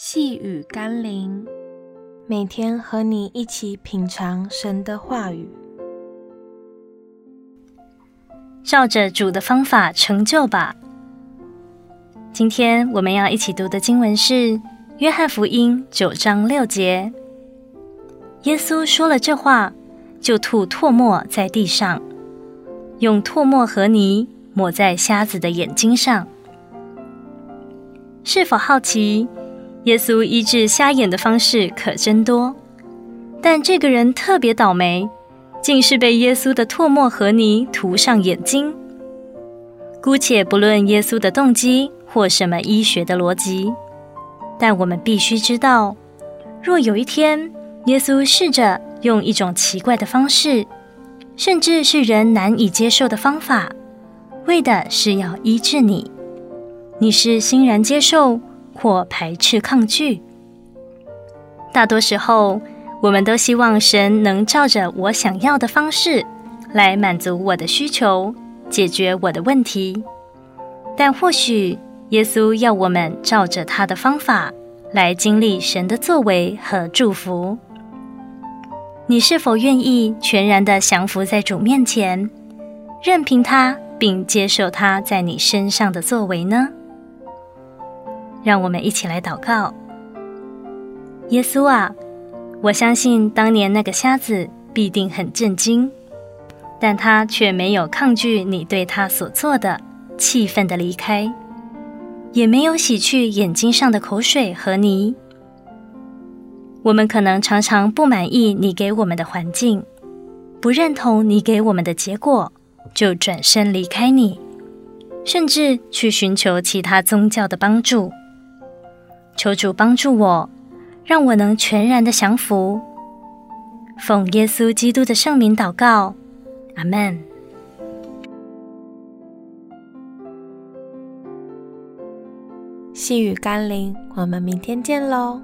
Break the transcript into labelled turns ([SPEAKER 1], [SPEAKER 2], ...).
[SPEAKER 1] 细雨甘霖，每天和你一起品尝神的话语，
[SPEAKER 2] 照着主的方法成就吧。今天我们要一起读的经文是《约翰福音》九章六节。耶稣说了这话，就吐唾沫在地上，用唾沫和泥抹在瞎子的眼睛上。是否好奇？耶稣医治瞎眼的方式可真多，但这个人特别倒霉，竟是被耶稣的唾沫和泥涂上眼睛。姑且不论耶稣的动机或什么医学的逻辑，但我们必须知道，若有一天耶稣试着用一种奇怪的方式，甚至是人难以接受的方法，为的是要医治你，你是欣然接受，或排斥抗拒，大多时候，我们都希望神能照着我想要的方式来满足我的需求，解决我的问题。但或许耶稣要我们照着他的方法来经历神的作为和祝福。你是否愿意全然的降服在主面前，任凭他并接受他在你身上的作为呢？让我们一起来祷告。耶稣啊，我相信当年那个瞎子必定很震惊，但他却没有抗拒你对他所做的，气愤的离开，也没有洗去眼睛上的口水和泥。我们可能常常不满意你给我们的环境，不认同你给我们的结果，就转身离开你，甚至去寻求其他宗教的帮助。求主帮助我，让我能全然的降服。奉耶稣基督的圣名祷告，阿门。
[SPEAKER 1] 细雨甘霖，我们明天见喽。